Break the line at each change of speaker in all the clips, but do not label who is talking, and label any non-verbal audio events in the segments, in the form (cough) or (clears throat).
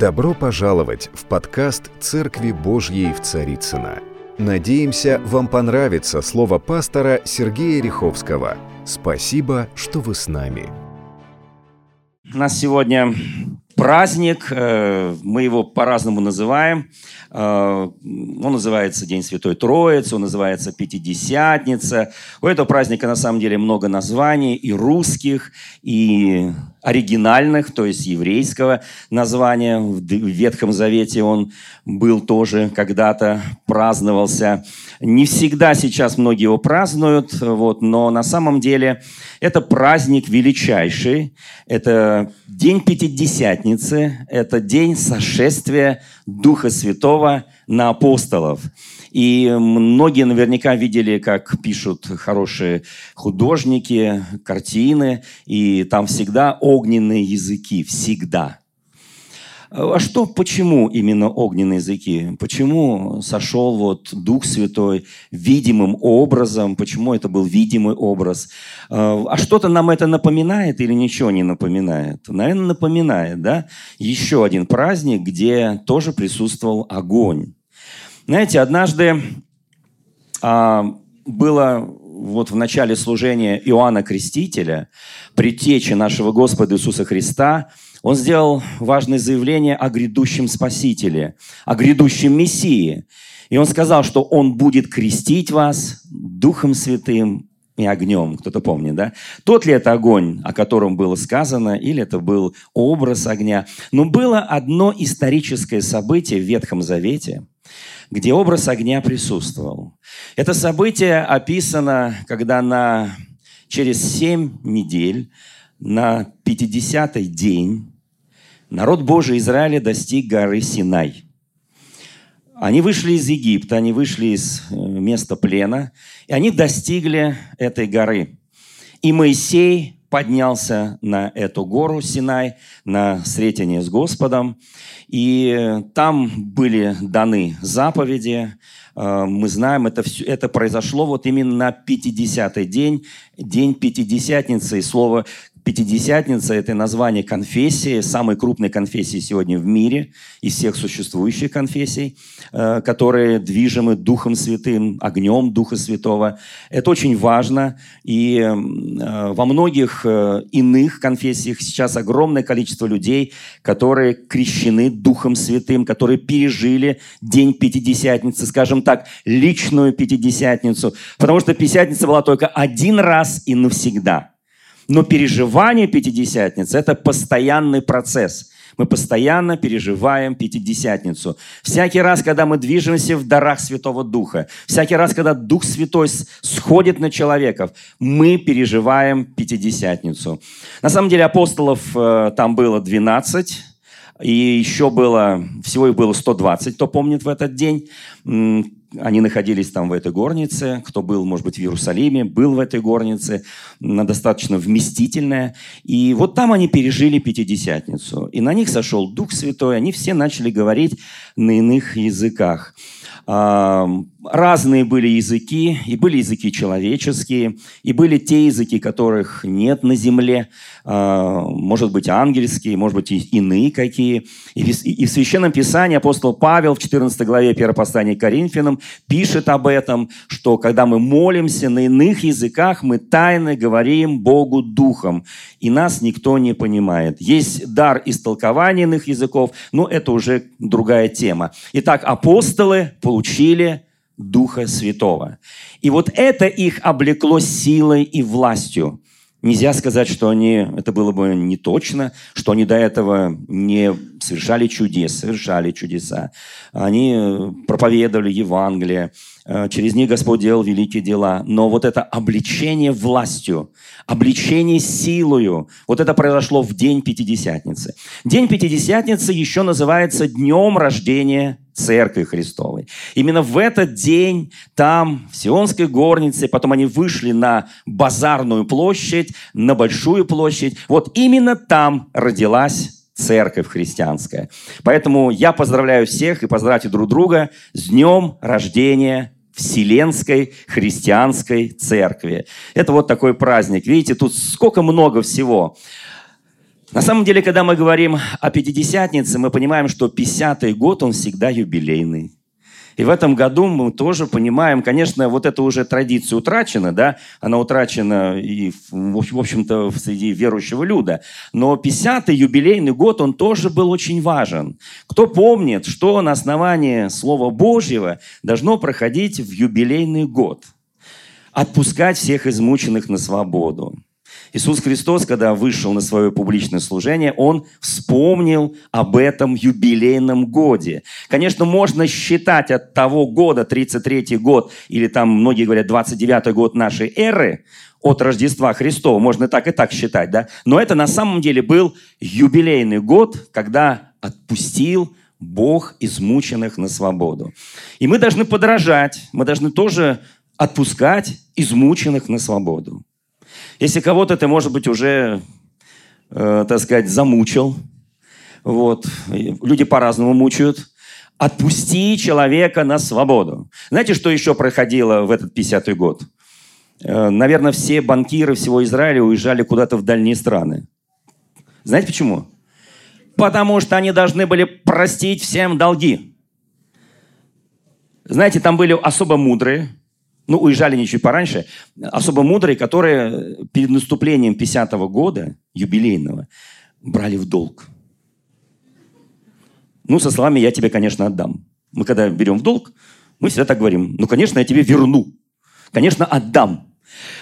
Добро пожаловать в подкаст «Церкви Божьей в Царицыно». Надеемся, вам понравится слово пастора Сергея Риховского. Спасибо, что вы с нами.
У нас сегодня праздник, э, мы его по-разному называем. Э, он называется День Святой Троицы, он называется Пятидесятница. У этого праздника на самом деле много названий, и русских, и оригинальных, то есть еврейского названия. В Ветхом Завете он был тоже когда-то, праздновался. Не всегда сейчас многие его празднуют, вот, но на самом деле это праздник величайший. Это день Пятидесятницы, это день сошествия Духа Святого на апостолов. И многие наверняка видели, как пишут хорошие художники, картины, и там всегда огненные языки, всегда. А что, почему именно огненные языки? Почему сошел вот Дух Святой видимым образом? Почему это был видимый образ? А что-то нам это напоминает или ничего не напоминает? Наверное, напоминает, да? Еще один праздник, где тоже присутствовал огонь. Знаете, однажды а, было вот в начале служения Иоанна Крестителя, предтечи нашего Господа Иисуса Христа, он сделал важное заявление о грядущем Спасителе, о грядущем Мессии. И он сказал, что он будет крестить вас Духом Святым и огнем. Кто-то помнит, да? Тот ли это огонь, о котором было сказано, или это был образ огня? Но было одно историческое событие в Ветхом Завете – где образ огня присутствовал. Это событие описано, когда на, через семь недель, на 50-й день, народ Божий Израиля достиг горы Синай. Они вышли из Египта, они вышли из э, места плена, и они достигли этой горы. И Моисей поднялся на эту гору Синай, на встретение с Господом. И там были даны заповеди. Э, мы знаем, это, все, это произошло вот именно на 50-й день, день Пятидесятницы. И слово Пятидесятница – это название конфессии, самой крупной конфессии сегодня в мире, из всех существующих конфессий, э, которые движимы Духом Святым, огнем Духа Святого. Это очень важно. И э, во многих э, иных конфессиях сейчас огромное количество людей, которые крещены Духом Святым, которые пережили День Пятидесятницы, скажем так, личную Пятидесятницу. Потому что Пятидесятница была только один раз и навсегда – но переживание Пятидесятницы – это постоянный процесс. Мы постоянно переживаем Пятидесятницу. Всякий раз, когда мы движемся в дарах Святого Духа, всякий раз, когда Дух Святой сходит на человеков, мы переживаем Пятидесятницу. На самом деле апостолов э, там было 12, и еще было, всего их было 120, кто помнит в этот день. Они находились там в этой горнице. Кто был, может быть, в Иерусалиме, был в этой горнице. Она достаточно вместительная. И вот там они пережили Пятидесятницу. И на них сошел Дух Святой. Они все начали говорить на иных языках. Разные были языки, и были языки человеческие, и были те языки, которых нет на земле, а, может быть, ангельские, может быть, и иные какие. И в Священном Писании апостол Павел в 14 главе 1 послания Коринфянам пишет об этом, что когда мы молимся на иных языках, мы тайно говорим Богу Духом, и нас никто не понимает. Есть дар истолкования иных языков, но это уже другая тема. Итак, апостолы получили Духа Святого. И вот это их облекло силой и властью. Нельзя сказать, что они, это было бы не точно, что они до этого не совершали чудес, совершали чудеса. Они э, проповедовали Евангелие, э, через них Господь делал великие дела. Но вот это обличение властью, обличение силою, вот это произошло в день Пятидесятницы. День Пятидесятницы еще называется днем рождения Церкви Христовой. Именно в этот день там, в Сионской горнице, потом они вышли на базарную площадь, на Большую площадь. Вот именно там родилась церковь христианская. Поэтому я поздравляю всех и поздравьте друг друга с днем рождения Вселенской христианской церкви. Это вот такой праздник. Видите, тут сколько много всего. На самом деле, когда мы говорим о Пятидесятнице, мы понимаем, что 50-й год, он всегда юбилейный. И в этом году мы тоже понимаем, конечно, вот эта уже традиция утрачена, да, она утрачена и, в общем-то, среди верующего люда. Но 50-й юбилейный год, он тоже был очень важен. Кто помнит, что на основании Слова Божьего должно проходить в юбилейный год? Отпускать всех измученных на свободу. Иисус Христос, когда вышел на свое публичное служение, Он вспомнил об этом юбилейном годе. Конечно, можно считать от того года, 33-й год, или там многие говорят 29-й год нашей эры, от Рождества Христова. Можно так и так считать, да? Но это на самом деле был юбилейный год, когда отпустил Бог измученных на свободу. И мы должны подражать, мы должны тоже отпускать измученных на свободу. Если кого-то ты, может быть, уже, э, так сказать, замучил, вот, люди по-разному мучают, отпусти человека на свободу. Знаете, что еще происходило в этот 50-й год? Э, наверное, все банкиры всего Израиля уезжали куда-то в дальние страны. Знаете почему? Потому что они должны были простить всем долги. Знаете, там были особо мудрые, ну, уезжали они чуть пораньше, особо мудрые, которые перед наступлением 50-го года, юбилейного, брали в долг. Ну, со словами «я тебе, конечно, отдам». Мы когда берем в долг, мы всегда так говорим, ну, конечно, я тебе верну, конечно, отдам.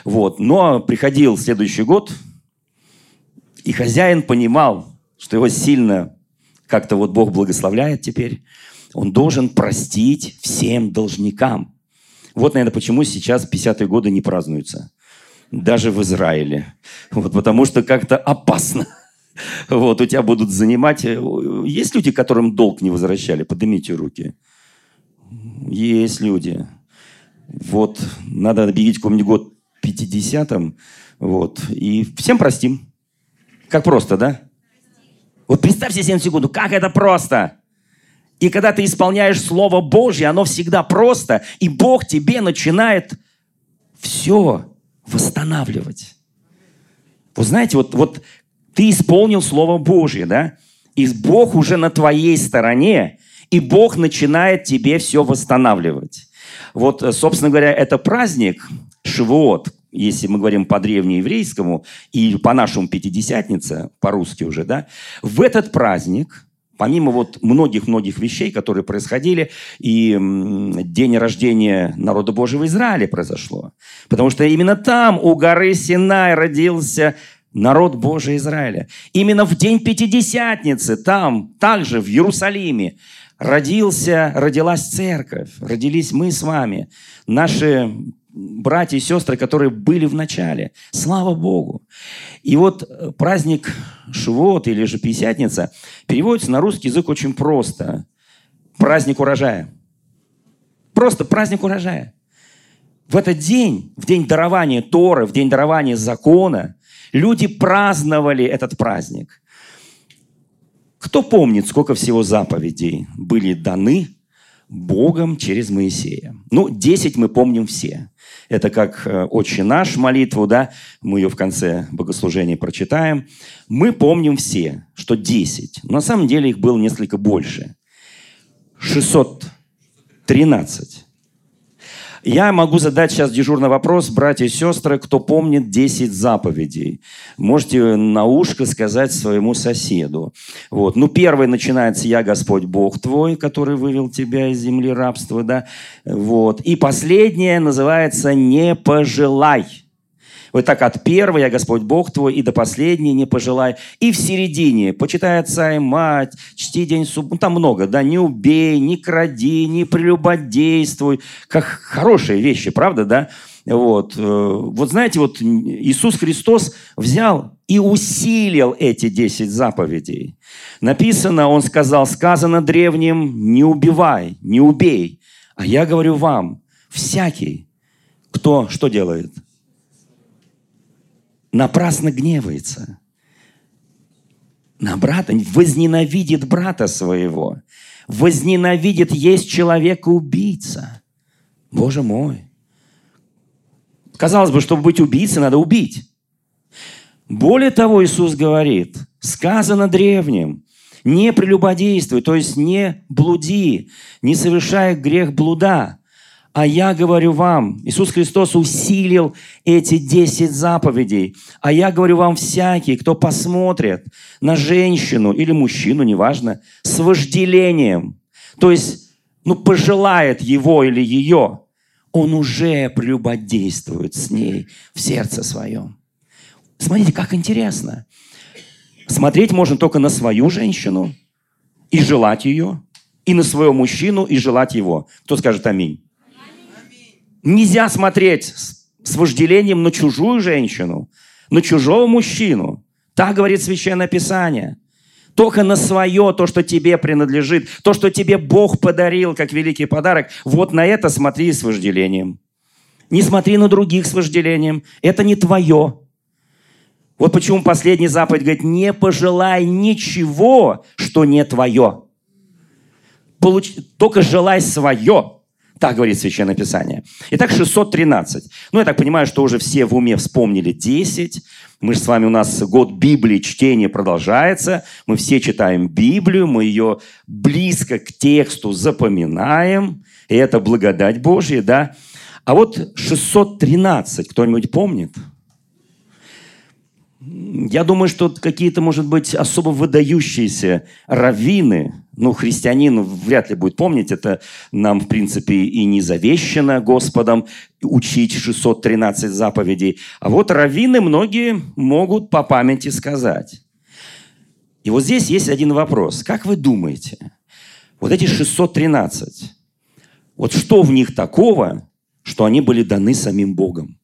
Вот. Но приходил следующий год, и хозяин понимал, что его сильно как-то вот Бог благословляет теперь, он должен простить всем должникам – вот, наверное, почему сейчас 50-е годы не празднуются. Даже в Израиле. Вот, потому что как-то опасно. (laughs) Вот, у тебя будут занимать... Э, есть люди, которым долг не возвращали? Поднимите руки. Есть люди. Вот, надо объявить какой-нибудь год 50-м. Вот, и всем простим. Как просто, да? Вот представьте себе секунду, как это просто. И когда ты исполняешь Слово Божье, оно всегда просто, и Бог тебе начинает все восстанавливать. Вы знаете, вот, вот ты исполнил Слово Божье, да? И Бог уже на твоей стороне, и Бог начинает тебе все восстанавливать. Вот, собственно говоря, это праздник Шивот, если мы говорим по древнееврейскому и по нашему Пятидесятнице, по-русски уже, да, в этот праздник – Помимо вот многих-многих вещей, которые происходили, и день рождения народа Божьего Израиля произошло. Потому что именно там, у горы Синай, родился народ Божий Израиля. Именно в день Пятидесятницы, там, также в Иерусалиме, родился, родилась церковь, родились мы с вами, наши братья и сестры, которые были в начале. Слава Богу! И вот э, праздник Шивот или же Пятидесятница переводится на русский язык очень просто. Праздник урожая. Просто праздник урожая. В этот день, в день дарования Торы, в день дарования закона, люди праздновали этот праздник. Кто помнит, сколько всего заповедей были даны Богом через Моисея? Ну, 10 мы помним все. Это как э, «Отче наш» молитву, да, мы ее в конце богослужения прочитаем. Мы помним все, что 10. Но на самом деле их было несколько больше. 613. Я могу задать сейчас дежурный вопрос, братья и сестры, кто помнит 10 заповедей. Можете на ушко сказать своему соседу. Вот. Ну, первый начинается «Я Господь Бог твой, который вывел тебя из земли рабства». Да? Вот. И последнее называется «Не пожелай». Вот так от первого «Я Господь Бог твой» и до последней «Не пожелай». И в середине «Почитай отца и мать», «Чти день субботы». Ну, там много, да, «Не убей», «Не кради», «Не прелюбодействуй». Как хорошие вещи, правда, да? Вот. Э, вот знаете, вот Иисус Христос взял и усилил эти десять заповедей. Написано, Он сказал, сказано древним, не убивай, не убей. А я говорю вам, всякий, кто что делает – напрасно гневается на брата, возненавидит брата своего, возненавидит есть человека-убийца. Боже мой. Казалось бы, чтобы быть убийцей, надо убить. Более того, Иисус говорит, сказано древним, не прелюбодействуй, то есть не блуди, не совершая грех блуда. А я говорю вам, Иисус Христос усилил эти десять заповедей. А я говорю вам, всякий, кто посмотрит на женщину или мужчину, неважно, с вожделением, то есть, ну, пожелает его или ее, он уже прелюбодействует с ней в сердце своем. Смотрите, как интересно. Смотреть можно только на свою женщину и желать ее, и на своего мужчину и желать его. Кто скажет аминь? Нельзя смотреть с вожделением на чужую женщину, на чужого мужчину. Так говорит Священное Писание. Только на свое, то, что тебе принадлежит, то, что тебе Бог подарил, как великий подарок, вот на это смотри с вожделением. Не смотри на других с вожделением. Это не твое. Вот почему последний заповедь говорит, не пожелай ничего, что не твое. Получ... Только желай свое. Так говорит Священное Писание. Итак, 613. Ну, я так понимаю, что уже все в уме вспомнили 10. Мы же с вами, у нас год Библии, чтение продолжается. Мы все читаем Библию, мы ее близко к тексту запоминаем. И это благодать Божья, да? А вот 613, кто-нибудь помнит? Я думаю, что какие-то, может быть, особо выдающиеся раввины, ну, христианин вряд ли будет помнить, это нам, в принципе, и не завещено Господом учить 613 заповедей. А вот раввины многие могут по памяти сказать. И вот здесь есть один вопрос. Как вы думаете, вот эти 613, вот что в них такого, что они были даны самим Богом?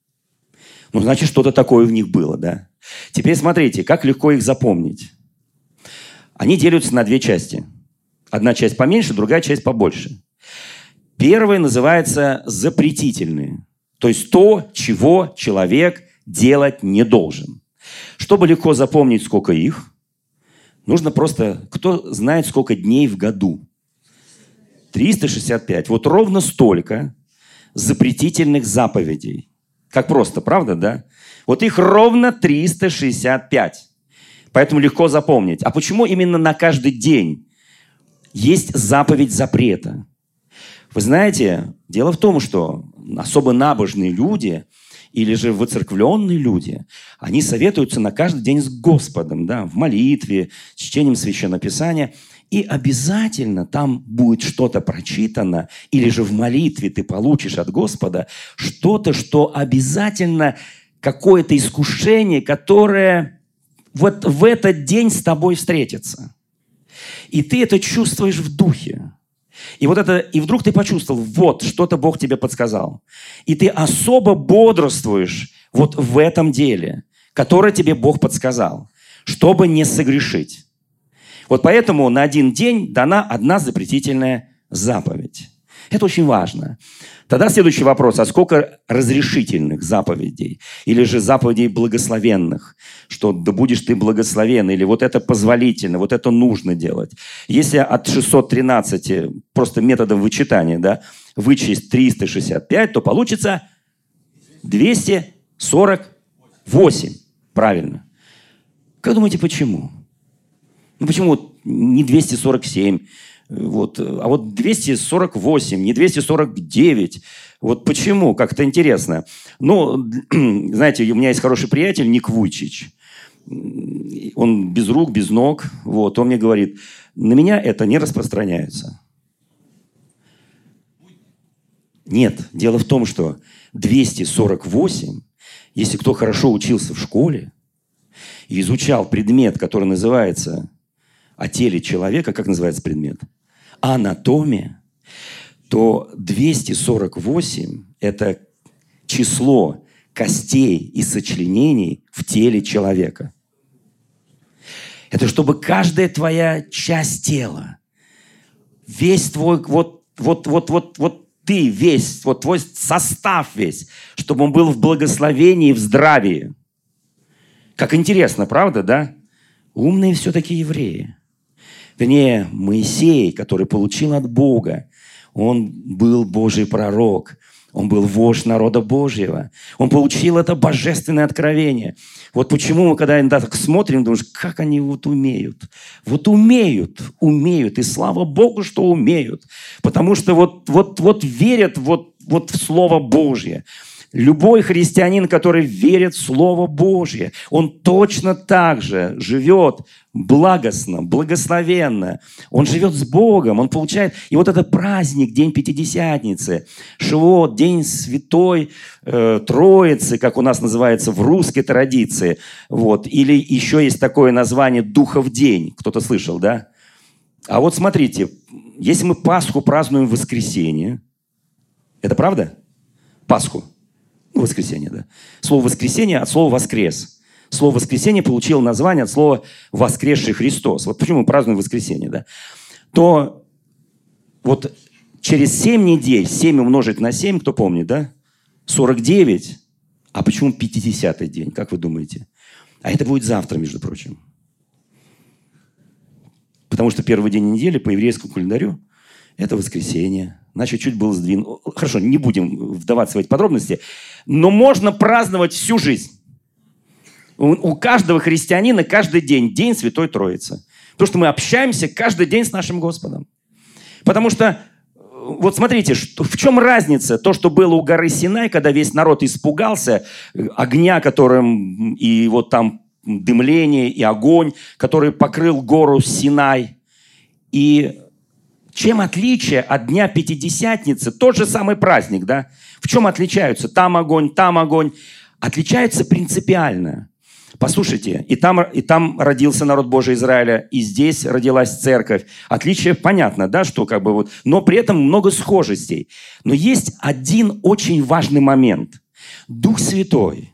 Ну, значит, что-то такое в них было, да? Теперь смотрите, как легко их запомнить. Они делятся на две части. Одна часть поменьше, другая часть побольше. Первая называется запретительные. То есть то, чего человек делать не должен. Чтобы легко запомнить, сколько их, нужно просто... Кто знает, сколько дней в году? 365. Вот ровно столько запретительных заповедей. Как просто, правда, да? Вот их ровно 365. Поэтому легко запомнить. А почему именно на каждый день есть заповедь запрета? Вы знаете, дело в том, что особо набожные люди или же выцерквленные люди, они советуются на каждый день с Господом, да, в молитве, с чтением Священного Писания. И обязательно там будет что-то прочитано, или же в молитве ты получишь от Господа что-то, что обязательно какое-то искушение, которое вот в этот день с тобой встретится. И ты это чувствуешь в духе. И вот это, и вдруг ты почувствовал, вот, что-то Бог тебе подсказал. И ты особо бодрствуешь вот в этом деле, которое тебе Бог подсказал, чтобы не согрешить. Вот поэтому на один день дана одна запретительная заповедь. Это очень важно. Тогда следующий вопрос. А сколько разрешительных заповедей? Или же заповедей благословенных? Что да будешь ты благословен? Или вот это позволительно, вот это нужно делать? Если от 613 просто методом вычитания да, вычесть 365, то получится 248. Правильно. Как думаете, почему? Ну почему не 247? Вот. А вот 248, не 249. Вот почему? Как-то интересно. Ну, (clears throat) знаете, у меня есть хороший приятель Ник Вуйчич. Он без рук, без ног. Вот. Он мне говорит, на меня это не распространяется. Нет, дело в том, что 248, если кто хорошо учился в школе и изучал предмет, который называется о теле человека, как называется предмет? Анатомия. То 248 – это число костей и сочленений в теле человека. Это чтобы каждая твоя часть тела, весь твой, вот, вот, вот, вот, вот ты весь, вот твой состав весь, чтобы он был в благословении, в здравии. Как интересно, правда, да? Умные все-таки евреи. Вернее, Моисей, который получил от Бога, он был Божий пророк. Он был вождь народа Божьего. Он получил это божественное откровение. Вот почему мы, когда иногда так смотрим, думаешь, как они вот умеют. Вот умеют, умеют. И слава Богу, что умеют. Потому что вот, вот, вот верят вот, вот в Слово Божье. Любой христианин, который верит в Слово Божье, он точно так же живет благостно, благословенно. Он живет с Богом, он получает... И вот этот праздник, День Пятидесятницы, Шивот, День Святой э, Троицы, как у нас называется в русской традиции. Вот. Или еще есть такое название Духов День. Кто-то слышал, да? А вот смотрите, если мы Пасху празднуем в воскресенье, это правда? Пасху. Ну, воскресенье, да. Слово «воскресенье» от слова «воскрес». Слово «воскресенье» получило название от слова «воскресший Христос». Вот почему мы празднуем воскресенье, да. То вот через 7 недель, 7 умножить на 7, кто помнит, да? 49. А почему 50-й день, как вы думаете? А это будет завтра, между прочим. Потому что первый день недели по еврейскому календарю – это воскресенье. Значит, чуть был сдвинут. Хорошо, не будем вдаваться в эти подробности. Но можно праздновать всю жизнь. У, каждого христианина каждый день день Святой Троицы. Потому что мы общаемся каждый день с нашим Господом. Потому что, вот смотрите, в чем разница? То, что было у горы Синай, когда весь народ испугался огня, которым и вот там дымление, и огонь, который покрыл гору Синай. И чем отличие от Дня Пятидесятницы? Тот же самый праздник, да? В чем отличаются? Там огонь, там огонь. Отличаются принципиально. Послушайте, и там, и там родился народ Божий Израиля, и здесь родилась церковь. Отличие понятно, да, что как бы вот, но при этом много схожестей. Но есть один очень важный момент. Дух Святой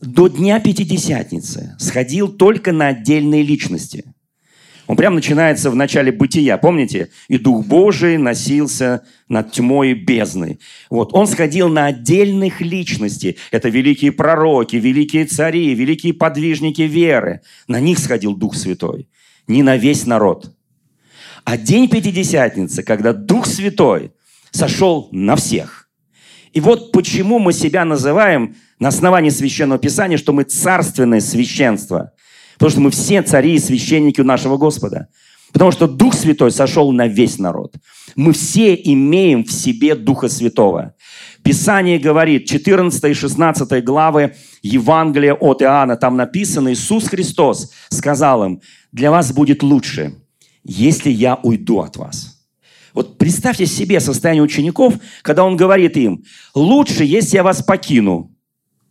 до Дня Пятидесятницы сходил только на отдельные личности – он прям начинается в начале бытия, помните? «И Дух Божий носился над тьмой бездны». Вот. Он сходил на отдельных личностей. Это великие пророки, великие цари, великие подвижники веры. На них сходил Дух Святой. Не на весь народ. А день Пятидесятницы, когда Дух Святой сошел на всех. И вот почему мы себя называем на основании Священного Писания, что мы царственное священство – Потому что мы все цари и священники у нашего Господа. Потому что Дух Святой сошел на весь народ. Мы все имеем в себе Духа Святого. Писание говорит, 14 и 16 главы Евангелия от Иоанна, там написано, Иисус Христос сказал им, для вас будет лучше, если я уйду от вас. Вот представьте себе состояние учеников, когда он говорит им, лучше, если я вас покину.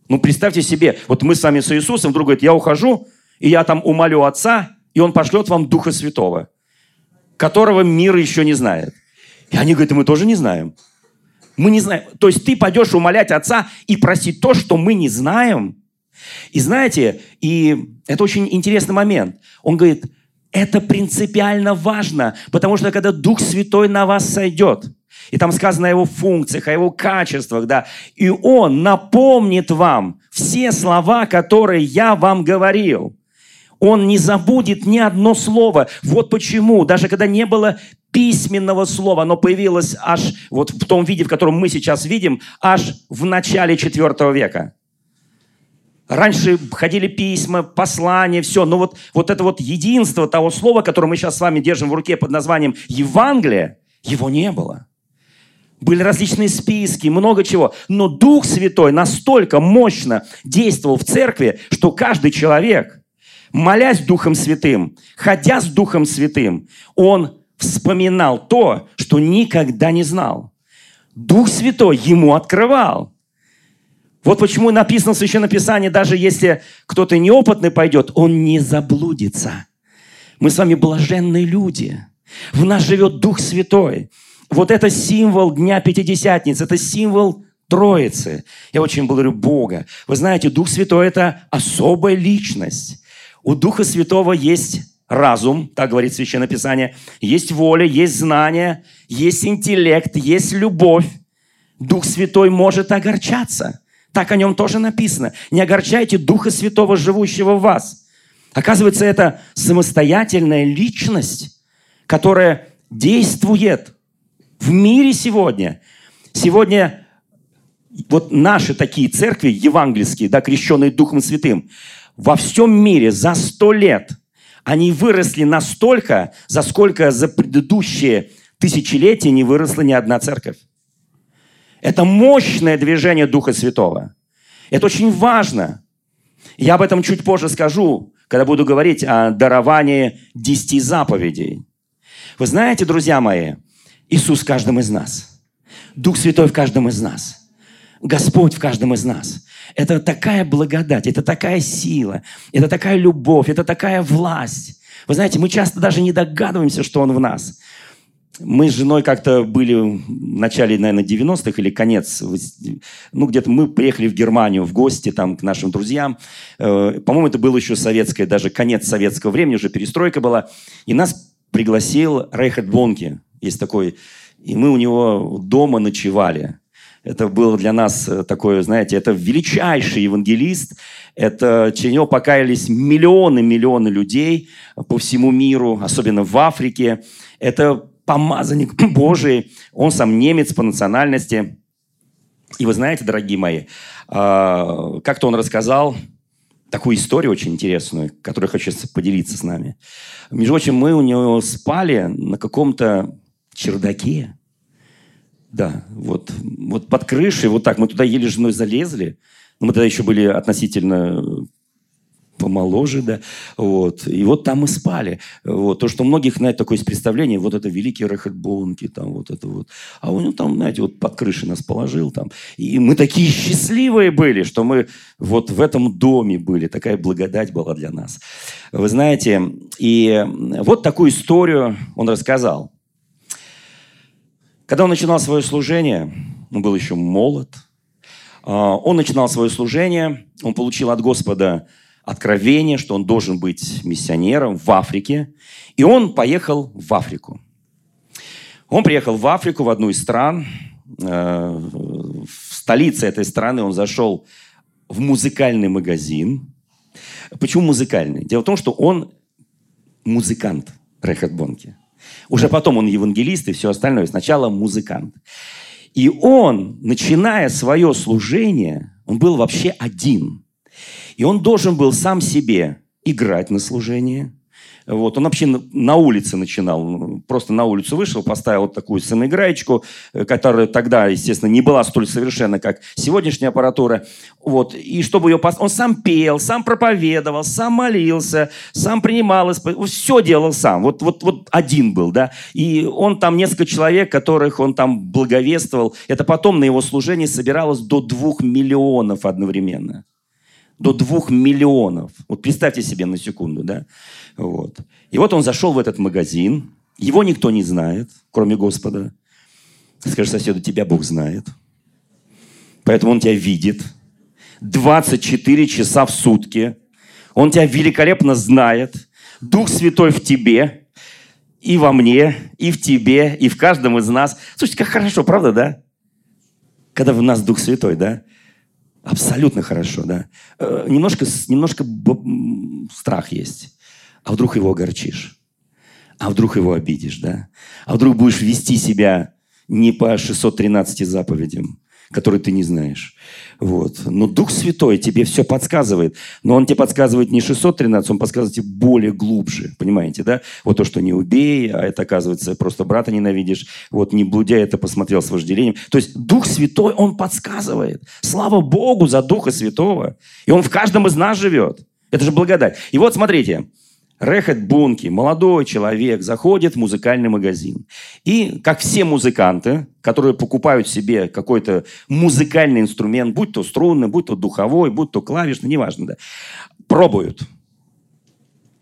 Ну, представьте себе, вот мы с вами с Иисусом, вдруг говорит, я ухожу, и я там умолю Отца, и Он пошлет вам Духа Святого, которого мир еще не знает. И они говорят, мы тоже не знаем. Мы не знаем. То есть ты пойдешь умолять Отца и просить то, что мы не знаем. И знаете, и это очень интересный момент. Он говорит, это принципиально важно, потому что когда Дух Святой на вас сойдет, и там сказано о его функциях, о его качествах, да, и он напомнит вам все слова, которые я вам говорил. Он не забудет ни одно слово. Вот почему, даже когда не было письменного слова, оно появилось аж вот в том виде, в котором мы сейчас видим, аж в начале IV века. Раньше ходили письма, послания, все. Но вот, вот это вот единство того слова, которое мы сейчас с вами держим в руке под названием Евангелие, его не было. Были различные списки, много чего. Но Дух Святой настолько мощно действовал в церкви, что каждый человек молясь Духом Святым, ходя с Духом Святым, он вспоминал то, что никогда не знал. Дух Святой ему открывал. Вот почему написано в Священном Писании, даже если кто-то неопытный пойдет, он не заблудится. Мы с вами блаженные люди. В нас живет Дух Святой. Вот это символ Дня Пятидесятницы, это символ Троицы. Я очень благодарю Бога. Вы знаете, Дух Святой – это особая личность. У Духа Святого есть разум, так говорит Священное Писание, есть воля, есть знание, есть интеллект, есть любовь. Дух Святой может огорчаться. Так о нем тоже написано. Не огорчайте Духа Святого, живущего в вас. Оказывается, это самостоятельная личность, которая действует в мире сегодня. Сегодня вот наши такие церкви евангельские, да, крещенные Духом Святым, во всем мире за сто лет они выросли настолько, за сколько за предыдущие тысячелетия не выросла ни одна церковь. Это мощное движение Духа Святого. Это очень важно. Я об этом чуть позже скажу, когда буду говорить о даровании десяти заповедей. Вы знаете, друзья мои, Иисус в каждом из нас. Дух Святой в каждом из нас. Господь в каждом из нас. Это такая благодать, это такая сила, это такая любовь, это такая власть. Вы знаете, мы часто даже не догадываемся, что Он в нас. Мы с женой как-то были в начале, наверное, 90-х или конец, ну, где-то мы приехали в Германию в гости там к нашим друзьям. Э, по-моему, это было еще советское, даже конец советского времени, уже перестройка была. И нас пригласил Рейхард Бонки, есть такой, и мы у него дома ночевали. Это было для нас э, такое, знаете, это величайший евангелист. Это через него покаялись миллионы-миллионы людей по всему миру, особенно в Африке. Это помазанник (clears throat) Божий. Он сам немец по национальности. И вы знаете, дорогие мои, а, как-то он рассказал такую историю очень интересную, которую хочу поделиться с нами. Между прочим, мы у него спали на каком-то чердаке. Да, вот, вот под крышей, вот так. Мы туда еле женой залезли. Мы тогда еще были относительно помоложе, да, вот. И вот там мы спали. Вот. То, что многих, знаете, такое есть представление, вот это великий Рехет Бонки, там вот это вот. А он там, знаете, вот под крышей нас положил там. И мы такие счастливые были, что мы вот в этом доме были. Такая благодать была для нас. Вы знаете, и вот такую историю он рассказал. Когда он начинал свое служение, он был еще молод, а, он начинал свое служение, он получил от Господа откровение, что он должен быть миссионером в Африке, и он поехал в Африку. Он приехал в Африку, в одну из стран, э, в столице этой страны он зашел в музыкальный магазин. Почему музыкальный? Дело в том, что он музыкант Рехат Бонки. Уже потом он евангелист и все остальное. Сначала музыкант. И он, начиная свое служение, он был вообще один. И он должен был сам себе играть на служении, вот. Он вообще на улице начинал. Просто на улицу вышел, поставил вот такую самоиграечку, э, которая тогда, естественно, не была столь совершенна, как сегодняшняя аппаратура. Вот. И чтобы ее... Он сам пел, сам проповедовал, сам молился, сам принимал... Все делал сам. Вот, вот, вот один был, да. И он там несколько человек, которых он там благовествовал. Это потом на его служении собиралось до двух миллионов одновременно до двух миллионов. Вот представьте себе на секунду, да? Вот. И вот он зашел в этот магазин, его никто не знает, кроме Господа. Скажи соседу, тебя Бог знает. Поэтому он тебя видит. 24 часа в сутки. Он тебя великолепно знает. Дух Святой в тебе, и во мне, и в тебе, и в каждом из нас. Слушайте, как хорошо, правда, да? Когда в нас Дух Святой, да? Абсолютно хорошо, да. Э, немножко, немножко страх есть. А вдруг его огорчишь? А вдруг его обидишь, да? А вдруг будешь вести себя не по 613 заповедям, которые ты не знаешь. Вот. Но Дух Святой тебе все подсказывает. Но Он тебе подсказывает не 613, Он подсказывает тебе более глубже. Понимаете, да? Вот то, что не убей, а это, оказывается, просто брата ненавидишь. Вот не блудя это посмотрел с вожделением. То есть Дух Святой, Он подсказывает. Слава Богу за Духа Святого. И Он в каждом из нас живет. Это же благодать. И вот смотрите, Рехет Бунки, молодой человек, заходит в музыкальный магазин. И, как все музыканты, которые покупают себе какой-то музыкальный инструмент, будь то струнный, будь то духовой, будь то клавишный, неважно, да, пробуют –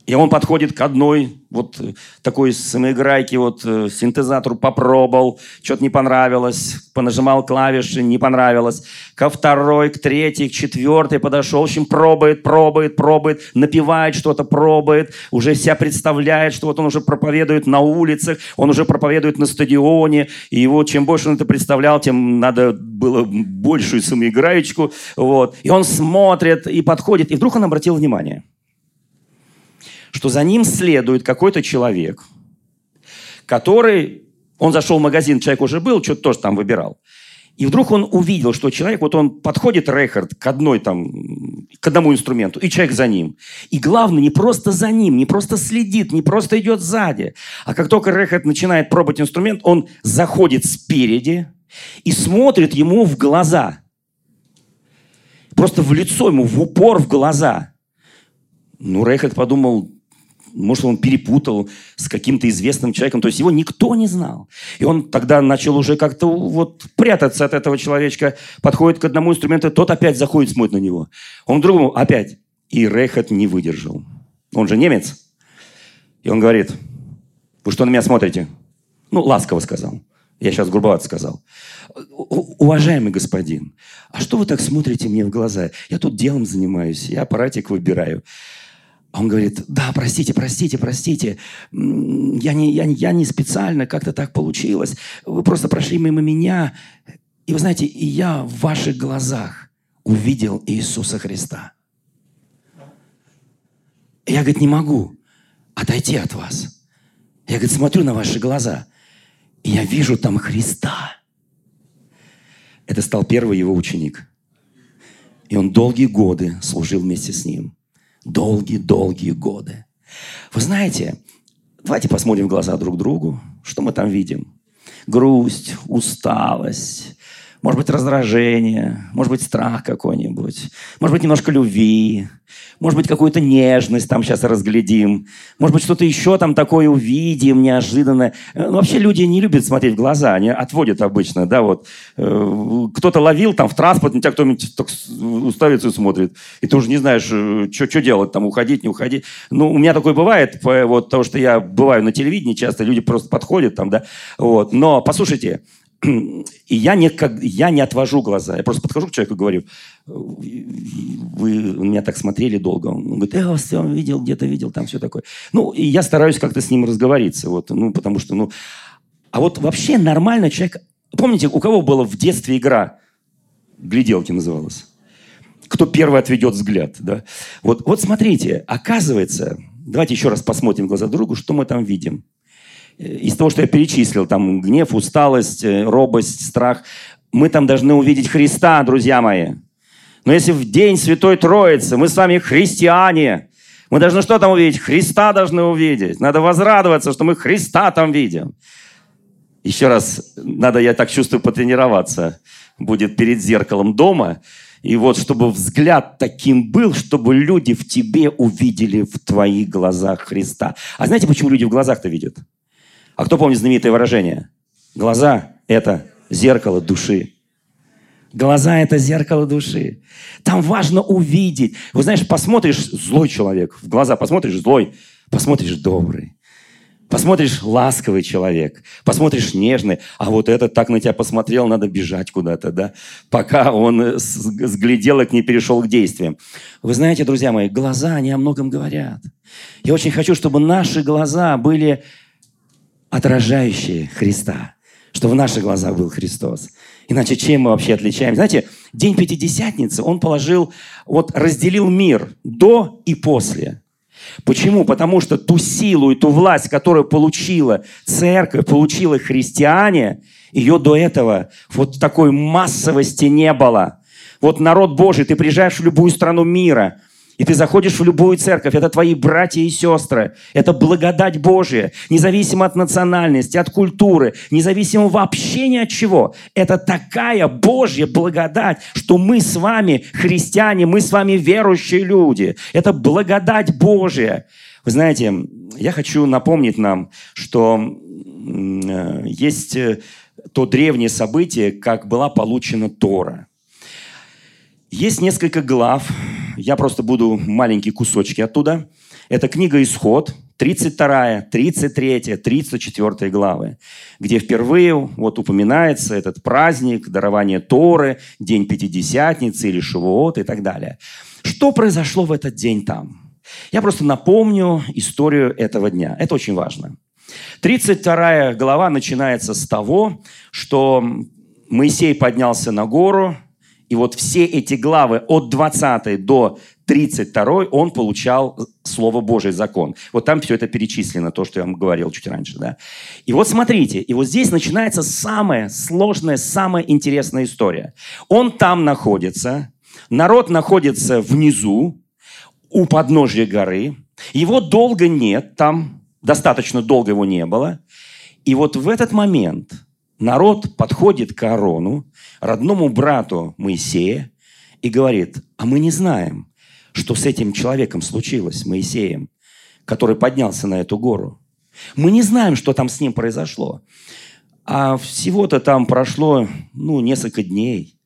и он подходит к одной вот такой самоиграйке, вот э, синтезатору попробовал, что-то не понравилось, понажимал клавиши, не понравилось. Ко второй, к третьей, к четвертой подошел, в общем, пробует, пробует, пробует, напевает что-то, пробует, уже себя представляет, что вот он уже проповедует на улицах, он уже проповедует на стадионе, и его чем больше он это представлял, тем надо было большую самоиграечку, вот. И он смотрит и подходит, и вдруг он обратил внимание – что за ним следует какой-то человек, который, он зашел в магазин, человек уже был, что-то тоже там выбирал. И вдруг он увидел, что человек, вот он подходит, Рейхард, к одной там, к одному инструменту, и человек за ним. И главное, не просто за ним, не просто следит, не просто идет сзади. А как только Рейхард начинает пробовать инструмент, он заходит спереди и смотрит ему в глаза. Просто в лицо ему, в упор в глаза. Ну, Рейхард подумал, может, он перепутал с каким-то известным человеком. То есть его никто не знал. И он тогда начал уже как-то вот прятаться от этого человечка, подходит к одному инструменту, тот опять заходит, смотрит на него. Он другому опять. И Рейхат не выдержал. Он же немец. И он говорит, вы что на меня смотрите? Ну, ласково сказал. Я сейчас грубовато сказал. Уважаемый господин, а что вы так смотрите мне в глаза? Я тут делом занимаюсь, я аппаратик выбираю. А он говорит, да, простите, простите, простите, я не, я, я не специально, как-то так получилось. Вы просто прошли мимо меня. И вы знаете, и я в ваших глазах увидел Иисуса Христа. я, говорит, не могу отойти от вас. Я, говорит, смотрю на ваши глаза, и я вижу там Христа. Это стал первый его ученик. И он долгие годы служил вместе с ним долгие-долгие годы. Вы знаете, давайте посмотрим в глаза друг другу, что мы там видим. Грусть, усталость, может быть, раздражение, может быть, страх какой-нибудь, может быть, немножко любви, может быть, какую-то нежность там сейчас разглядим, может быть, что-то еще там такое увидим неожиданно. Ну, вообще люди не любят смотреть в глаза, они отводят обычно, да, вот. Э, кто-то ловил там в транспорте, на тебя кто-нибудь так уставится и смотрит, и ты уже не знаешь, э, что делать, там, уходить, не уходить. Ну, у меня такое бывает, вот, потому что я бываю на телевидении часто, люди просто подходят там, да, вот. Но, послушайте, и я не, как, я не отвожу глаза. Я просто подхожу к человеку и говорю, вы меня так смотрели долго. Он говорит, я вас все видел, где-то видел, там все такое. Ну, и я стараюсь как-то с ним разговориться. Вот, ну, потому что, ну... А вот вообще нормально человек... Помните, у кого была в детстве игра? Гляделки называлась. Кто первый отведет взгляд, да? Вот, вот смотрите, оказывается, давайте еще раз посмотрим глаза другу, что мы там видим из того, что я перечислил, там гнев, усталость, э, робость, страх, мы там должны увидеть Христа, друзья мои. Но если в день Святой Троицы мы с вами христиане, мы должны что там увидеть? Христа должны увидеть. Надо возрадоваться, что мы Христа там видим. Еще раз, надо, я так чувствую, потренироваться. Будет перед зеркалом дома. И вот, чтобы взгляд таким был, чтобы люди в тебе увидели в твоих глазах Христа. А знаете, почему люди в глазах-то видят? А кто помнит знаменитое выражение? Глаза – это зеркало души. Глаза – это зеркало души. Там важно увидеть. Вы знаешь, посмотришь злой человек, в глаза посмотришь злой, посмотришь добрый. Посмотришь ласковый человек, посмотришь нежный, а вот этот так на тебя посмотрел, надо бежать куда-то, да, пока он с, с не перешел к действиям. Вы знаете, друзья мои, глаза, они о многом говорят. Я очень хочу, чтобы наши глаза были отражающие Христа, что в наших глазах был Христос. Иначе чем мы вообще отличаемся? Знаете, день Пятидесятницы, он положил, вот разделил мир до и после. Почему? Потому что ту силу и ту власть, которую получила церковь, получила христиане, ее до этого вот такой массовости не было. Вот народ Божий, ты приезжаешь в любую страну мира, и ты заходишь в любую церковь, это твои братья и сестры, это благодать Божия, независимо от национальности, от культуры, независимо вообще ни от чего. Это такая Божья благодать, что мы с вами христиане, мы с вами верующие люди. Это благодать Божия. Вы знаете, я хочу напомнить нам, что э, есть э, то древнее событие, как была получена Тора. Есть несколько глав, я просто буду маленькие кусочки оттуда. Это книга «Исход», 32, 33, 34 главы, где впервые вот упоминается этот праздник, дарование Торы, День Пятидесятницы или Шивоот и так далее. Что произошло в этот день там? Я просто напомню историю этого дня. Это очень важно. 32 глава начинается с того, что Моисей поднялся на гору, и вот все эти главы от 20 до 32 он получал Слово Божий, закон. Вот там все это перечислено, то, что я вам говорил чуть раньше. Да? И вот смотрите, и вот здесь начинается самая сложная, самая интересная история. Он там находится, народ находится внизу, у подножья горы. Его долго нет там, достаточно долго его не было. И вот в этот момент народ подходит к Аарону, родному брату Моисея, и говорит, а мы не знаем, что с этим человеком случилось, Моисеем, который поднялся на эту гору. Мы не знаем, что там с ним произошло. А всего-то там прошло, ну, несколько дней.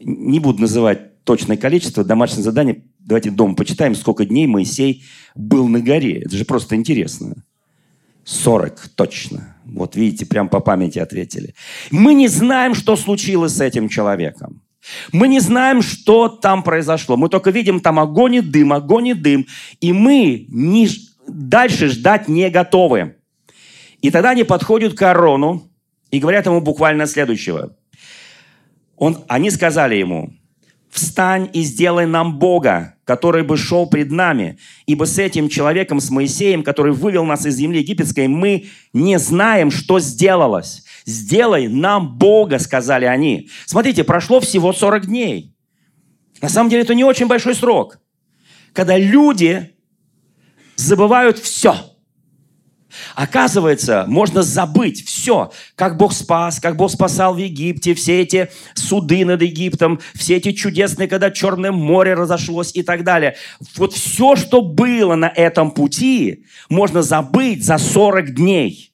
Не буду называть точное количество, домашнее задание Давайте дома почитаем, сколько дней Моисей был на горе. Это же просто интересно. 40 точно. Вот видите, прям по памяти ответили. Мы не знаем, что случилось с этим человеком. Мы не знаем, что там произошло. Мы только видим там огонь и дым, огонь и дым. И мы не, дальше ждать не готовы. И тогда они подходят к Арону и говорят ему буквально следующего. Он, они сказали ему, «Встань и сделай нам Бога, который бы шел пред нами. Ибо с этим человеком, с Моисеем, который вывел нас из земли египетской, мы не знаем, что сделалось. Сделай нам Бога, сказали они. Смотрите, прошло всего 40 дней. На самом деле это не очень большой срок. Когда люди забывают все – Оказывается, можно забыть все, как Бог спас, как Бог спасал в Египте, все эти суды над Египтом, все эти чудесные, когда Черное море разошлось и так далее. Вот все, что было на этом пути, можно забыть за 40 дней.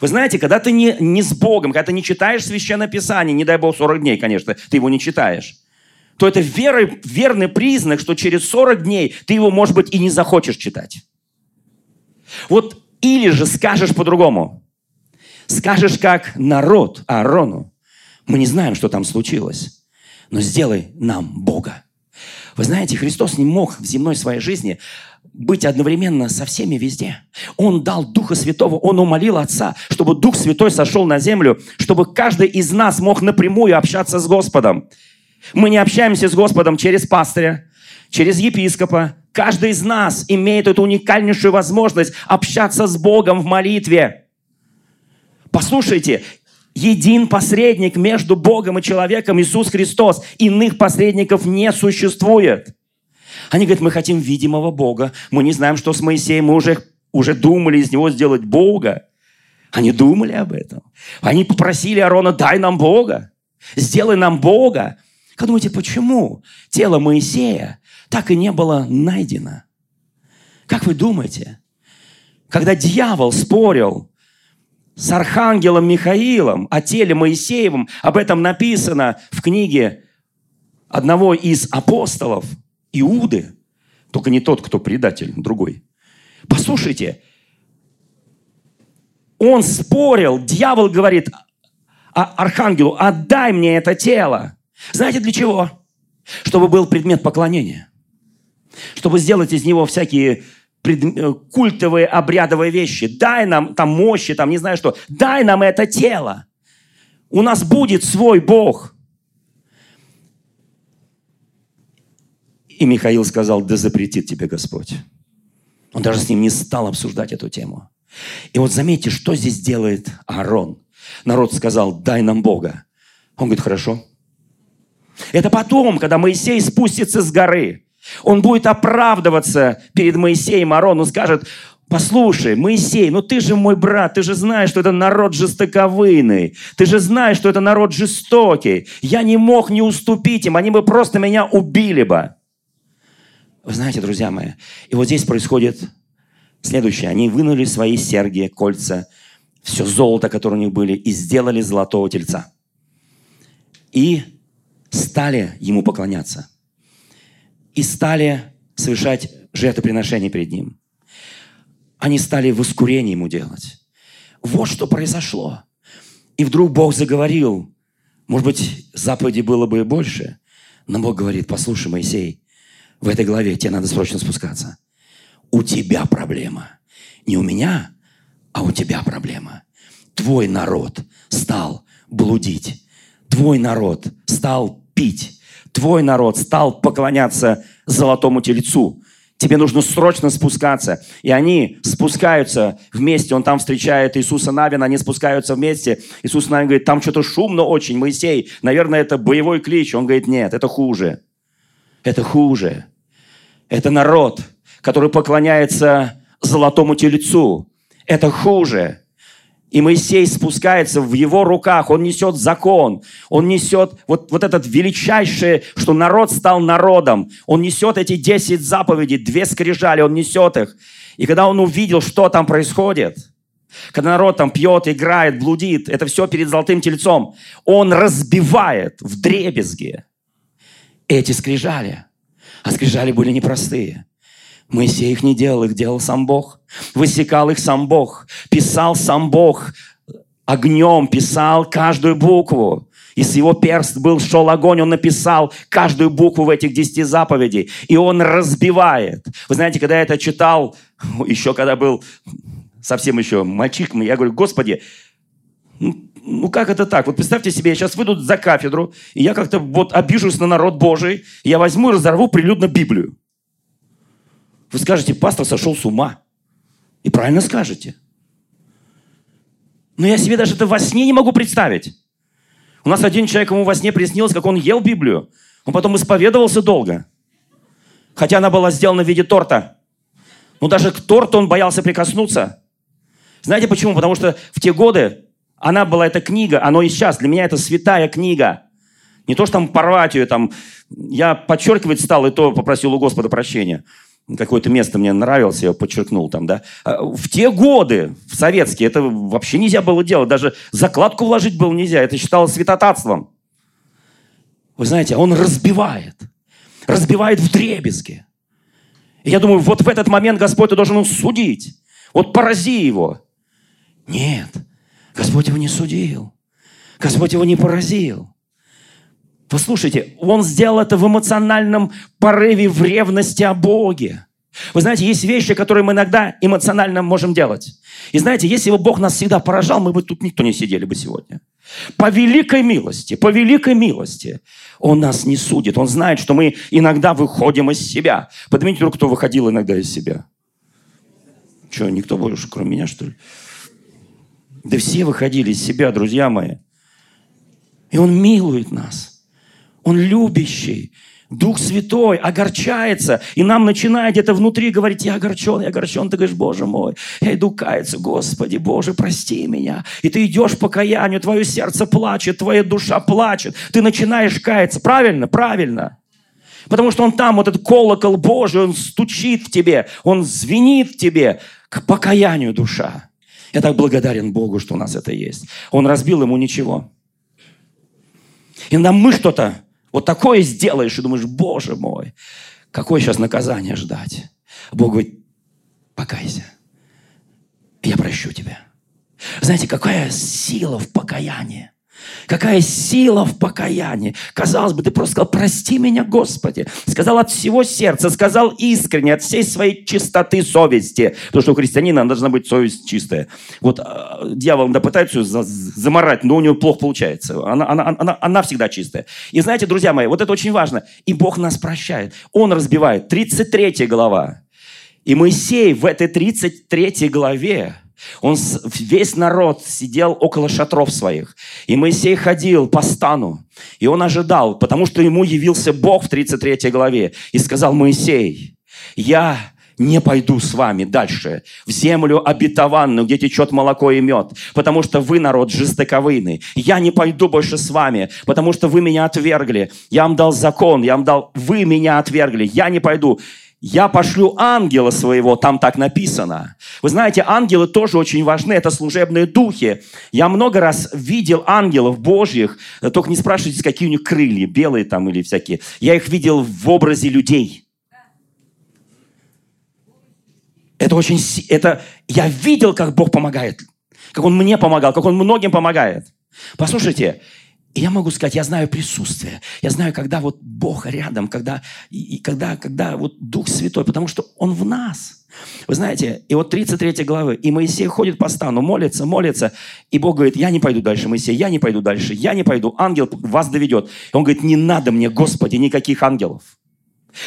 Вы знаете, когда ты не, не с Богом, когда ты не читаешь Священное Писание, не дай Бог 40 дней, конечно, ты его не читаешь, то это веры, верный признак, что через 40 дней ты его, может быть, и не захочешь читать. Вот или же скажешь по-другому. Скажешь как народ Аарону. Мы не знаем, что там случилось, но сделай нам Бога. Вы знаете, Христос не мог в земной своей жизни быть одновременно со всеми везде. Он дал Духа Святого, Он умолил Отца, чтобы Дух Святой сошел на землю, чтобы каждый из нас мог напрямую общаться с Господом. Мы не общаемся с Господом через пастыря, через епископа, Каждый из нас имеет эту уникальнейшую возможность общаться с Богом в молитве. Послушайте, един посредник между Богом и человеком Иисус Христос. Иных посредников не существует. Они говорят, мы хотим видимого Бога. Мы не знаем, что с Моисеем. Мы уже, уже думали из него сделать Бога. Они думали об этом. Они попросили Аарона, дай нам Бога. Сделай нам Бога. Как думаете, почему тело Моисея так и не было найдено. Как вы думаете, когда дьявол спорил с архангелом Михаилом о теле Моисеевом, об этом написано в книге одного из апостолов, Иуды, только не тот, кто предатель, другой. Послушайте, он спорил, дьявол говорит архангелу, отдай мне это тело. Знаете для чего? Чтобы был предмет поклонения чтобы сделать из него всякие пред... Э, культовые, обрядовые вещи. Дай нам там мощи, там не знаю что. Дай нам это тело. У нас будет свой Бог. И Михаил сказал, да запретит тебе Господь. Он даже с ним не стал обсуждать эту тему. И вот заметьте, что здесь делает Аарон. Народ сказал, дай нам Бога. Он говорит, хорошо. Это потом, когда Моисей спустится с горы. Он будет оправдываться перед Моисеем, Аарон, он скажет, Послушай, Моисей, ну ты же мой брат, ты же знаешь, что это народ жестоковыйный. Ты же знаешь, что это народ жестокий. Я не мог не уступить им, они бы просто меня убили бы. Вы знаете, друзья мои, и вот здесь происходит следующее. Они вынули свои серьги, кольца, все золото, которое у них были, и сделали золотого тельца. И стали ему поклоняться и стали совершать жертвоприношения перед ним. Они стали воскурение ему делать. Вот что произошло. И вдруг Бог заговорил. Может быть, заповеди было бы и больше. Но Бог говорит, послушай, Моисей, в этой главе тебе надо срочно спускаться. У тебя проблема. Не у меня, а у тебя проблема. Твой народ стал блудить. Твой народ стал пить твой народ стал поклоняться золотому телецу. Тебе нужно срочно спускаться. И они спускаются вместе. Он там встречает Иисуса Навина, они спускаются вместе. Иисус Навин говорит, там что-то шумно очень, Моисей. Наверное, это боевой клич. Он говорит, нет, это хуже. Это хуже. Это народ, который поклоняется золотому телецу. Это хуже. И Моисей спускается в его руках, он несет закон, он несет вот, вот этот величайшее, что народ стал народом. Он несет эти 10 заповедей, две скрижали, он несет их. И когда он увидел, что там происходит, когда народ там пьет, играет, блудит, это все перед золотым тельцом, он разбивает в дребезги эти скрижали. А скрижали были непростые. Моисей их не делал, их делал сам Бог. Высекал их сам Бог. Писал сам Бог. Огнем писал каждую букву. И с его перст был, шел огонь, он написал каждую букву в этих десяти заповедей. И он разбивает. Вы знаете, когда я это читал, (laughs) еще когда был совсем еще мальчиком, я говорю, Господи, ну, ну как это так? Вот представьте себе, я сейчас выйду за кафедру, и я как-то вот обижусь на народ Божий, я возьму и разорву прилюдно Библию. Вы скажете, пастор сошел с ума. И правильно скажете. Но я себе даже это во сне не могу представить. У нас один человек, ему во сне приснилось, как он ел Библию. Он потом исповедовался долго. Хотя она была сделана в виде торта. Но даже к торту он боялся прикоснуться. Знаете почему? Потому что в те годы она была, эта книга, оно и сейчас, для меня это святая книга. Не то, что там порвать ее, там, я подчеркивать стал, и то попросил у Господа прощения какое-то место мне нравилось, я подчеркнул там, да. А, в те годы, в советские, это вообще нельзя было делать. Даже закладку вложить было нельзя. Это считалось святотатством. Вы знаете, он разбивает. Разбивает в дребезги. И я думаю, вот в этот момент Господь ты должен судить. Вот порази его. Нет, Господь его не судил. Господь его не поразил. Послушайте, он сделал это в эмоциональном порыве, в ревности о Боге. Вы знаете, есть вещи, которые мы иногда эмоционально можем делать. И знаете, если бы Бог нас всегда поражал, мы бы тут никто не сидели бы сегодня. По великой милости, по великой милости Он нас не судит. Он знает, что мы иногда выходим из себя. Поднимите руку, кто выходил иногда из себя. Что, никто больше, кроме меня, что ли? Да все выходили из себя, друзья мои. И Он милует нас. Он любящий. Дух Святой огорчается, и нам начинает где-то внутри говорить, я огорчен, я огорчен. Ты говоришь, Боже мой, я иду каяться, Господи, Боже, прости меня. И ты идешь по каянию, твое сердце плачет, твоя душа плачет. Ты начинаешь каяться. Правильно? Правильно. Потому что он там, вот этот колокол Божий, он стучит в тебе, он звенит в тебе к покаянию душа. Я так благодарен Богу, что у нас это есть. Он разбил ему ничего. И нам мы что-то вот такое сделаешь и думаешь, боже мой, какое сейчас наказание ждать. Бог говорит, покайся, я прощу тебя. Знаете, какая сила в покаянии. Какая сила в покаянии. Казалось бы, ты просто сказал, прости меня, Господи. Сказал от всего сердца, сказал искренне, от всей своей чистоты совести. Потому что у христианина должна быть совесть чистая. Вот э, дьявол да пытается ее заморать, но у него плохо получается. Она, она, она, она всегда чистая. И знаете, друзья мои, вот это очень важно. И Бог нас прощает. Он разбивает. 33 глава. И Моисей в этой 33 главе он, весь народ сидел около шатров своих. И Моисей ходил по стану. И он ожидал, потому что ему явился Бог в 33 главе. И сказал, Моисей, я не пойду с вами дальше в землю обетованную, где течет молоко и мед, потому что вы народ жестоковыйный. Я не пойду больше с вами, потому что вы меня отвергли. Я вам дал закон, я вам дал, вы меня отвергли. Я не пойду я пошлю ангела своего, там так написано. Вы знаете, ангелы тоже очень важны, это служебные духи. Я много раз видел ангелов божьих, только не спрашивайте, какие у них крылья, белые там или всякие. Я их видел в образе людей. Это очень... Это, я видел, как Бог помогает, как Он мне помогал, как Он многим помогает. Послушайте, и я могу сказать, я знаю присутствие. Я знаю, когда вот Бог рядом, когда, и, и когда, когда вот Дух Святой, потому что Он в нас. Вы знаете, и вот 33 главы, и Моисей ходит по стану, молится, молится, и Бог говорит, я не пойду дальше, Моисей, я не пойду дальше, я не пойду, ангел вас доведет. И он говорит, не надо мне, Господи, никаких ангелов.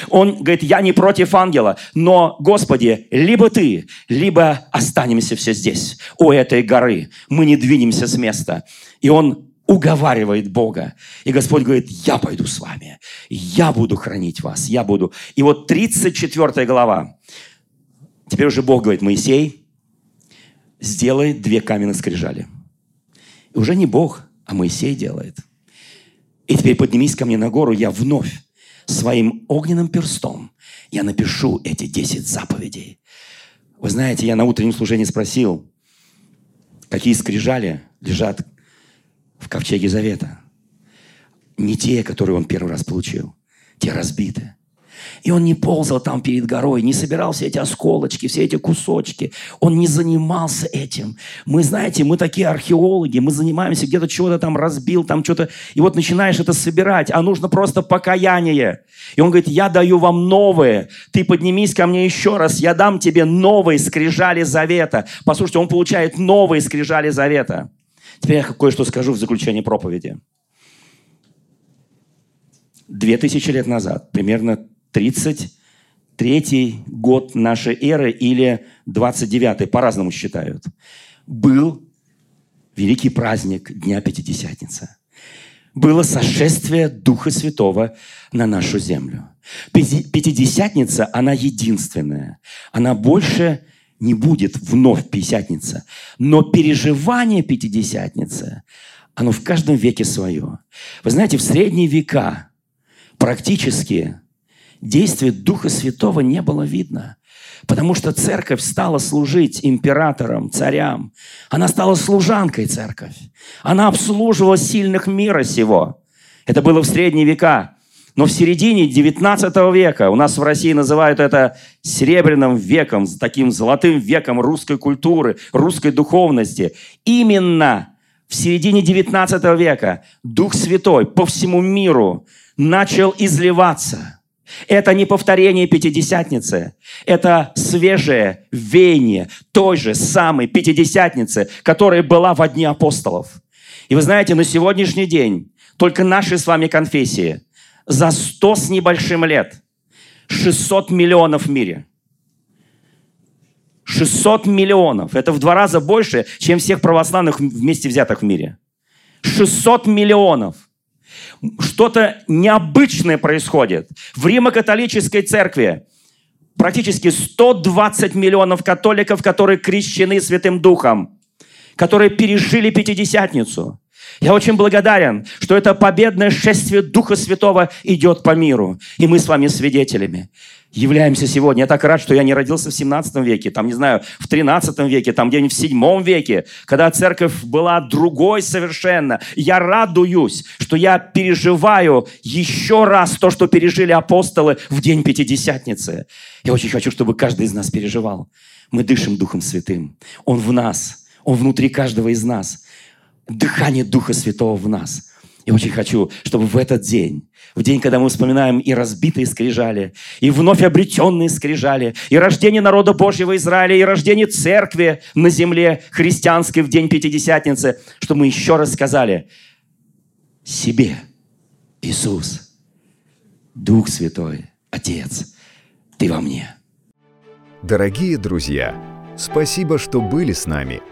Он говорит, я не против ангела, но, Господи, либо ты, либо останемся все здесь, у этой горы. Мы не двинемся с места. И он уговаривает Бога. И Господь говорит, я пойду с вами, я буду хранить вас, я буду. И вот 34 глава. Теперь уже Бог говорит, Моисей, сделай две каменные скрижали. И уже не Бог, а Моисей делает. И теперь поднимись ко мне на гору, я вновь своим огненным перстом я напишу эти 10 заповедей. Вы знаете, я на утреннем служении спросил, какие скрижали лежат в ковчеге Завета. Не те, которые он первый раз получил, те разбиты. И он не ползал там перед горой, не собирал все эти осколочки, все эти кусочки. Он не занимался этим. Мы, знаете, мы такие археологи, мы занимаемся, где-то чего-то там разбил, там что-то. И вот начинаешь это собирать, а нужно просто покаяние. И он говорит, я даю вам новые. Ты поднимись ко мне еще раз, я дам тебе новые скрижали завета. Послушайте, он получает новые скрижали завета. Теперь я кое-что скажу в заключении проповеди. Две тысячи лет назад, примерно 33 год нашей эры или 29 по-разному считают, был великий праздник Дня Пятидесятницы. Было сошествие Духа Святого на нашу землю. Пятидесятница, она единственная. Она больше не будет вновь Пятидесятница. Но переживание Пятидесятницы, оно в каждом веке свое. Вы знаете, в средние века практически действия Духа Святого не было видно. Потому что церковь стала служить императорам, царям. Она стала служанкой церковь. Она обслуживала сильных мира сего. Это было в средние века. Но в середине 19 века, у нас в России называют это серебряным веком, таким золотым веком русской культуры, русской духовности. Именно в середине 19 века Дух Святой по всему миру начал изливаться – это не повторение Пятидесятницы. Это свежее веяние той же самой Пятидесятницы, которая была в дни апостолов. И вы знаете, на сегодняшний день только наши с вами конфессии за сто с небольшим лет 600 миллионов в мире. 600 миллионов. Это в два раза больше, чем всех православных вместе взятых в мире. 600 миллионов что-то необычное происходит. В Римо-католической церкви практически 120 миллионов католиков, которые крещены Святым Духом, которые пережили Пятидесятницу. Я очень благодарен, что это победное шествие Духа Святого идет по миру. И мы с вами свидетелями являемся сегодня. Я так рад, что я не родился в 17 веке, там, не знаю, в 13 веке, там где-нибудь в 7 веке, когда церковь была другой совершенно. Я радуюсь, что я переживаю еще раз то, что пережили апостолы в день Пятидесятницы. Я очень хочу, чтобы каждый из нас переживал. Мы дышим Духом Святым. Он в нас. Он внутри каждого из нас. Дыхание Духа Святого в нас – я очень хочу, чтобы в этот день, в день, когда мы вспоминаем и разбитые скрижали, и вновь обретенные скрижали, и рождение народа Божьего Израиля, и рождение церкви на земле христианской в день Пятидесятницы, чтобы мы еще раз сказали себе, Иисус, Дух Святой, Отец, Ты во мне.
Дорогие друзья, спасибо, что были с нами –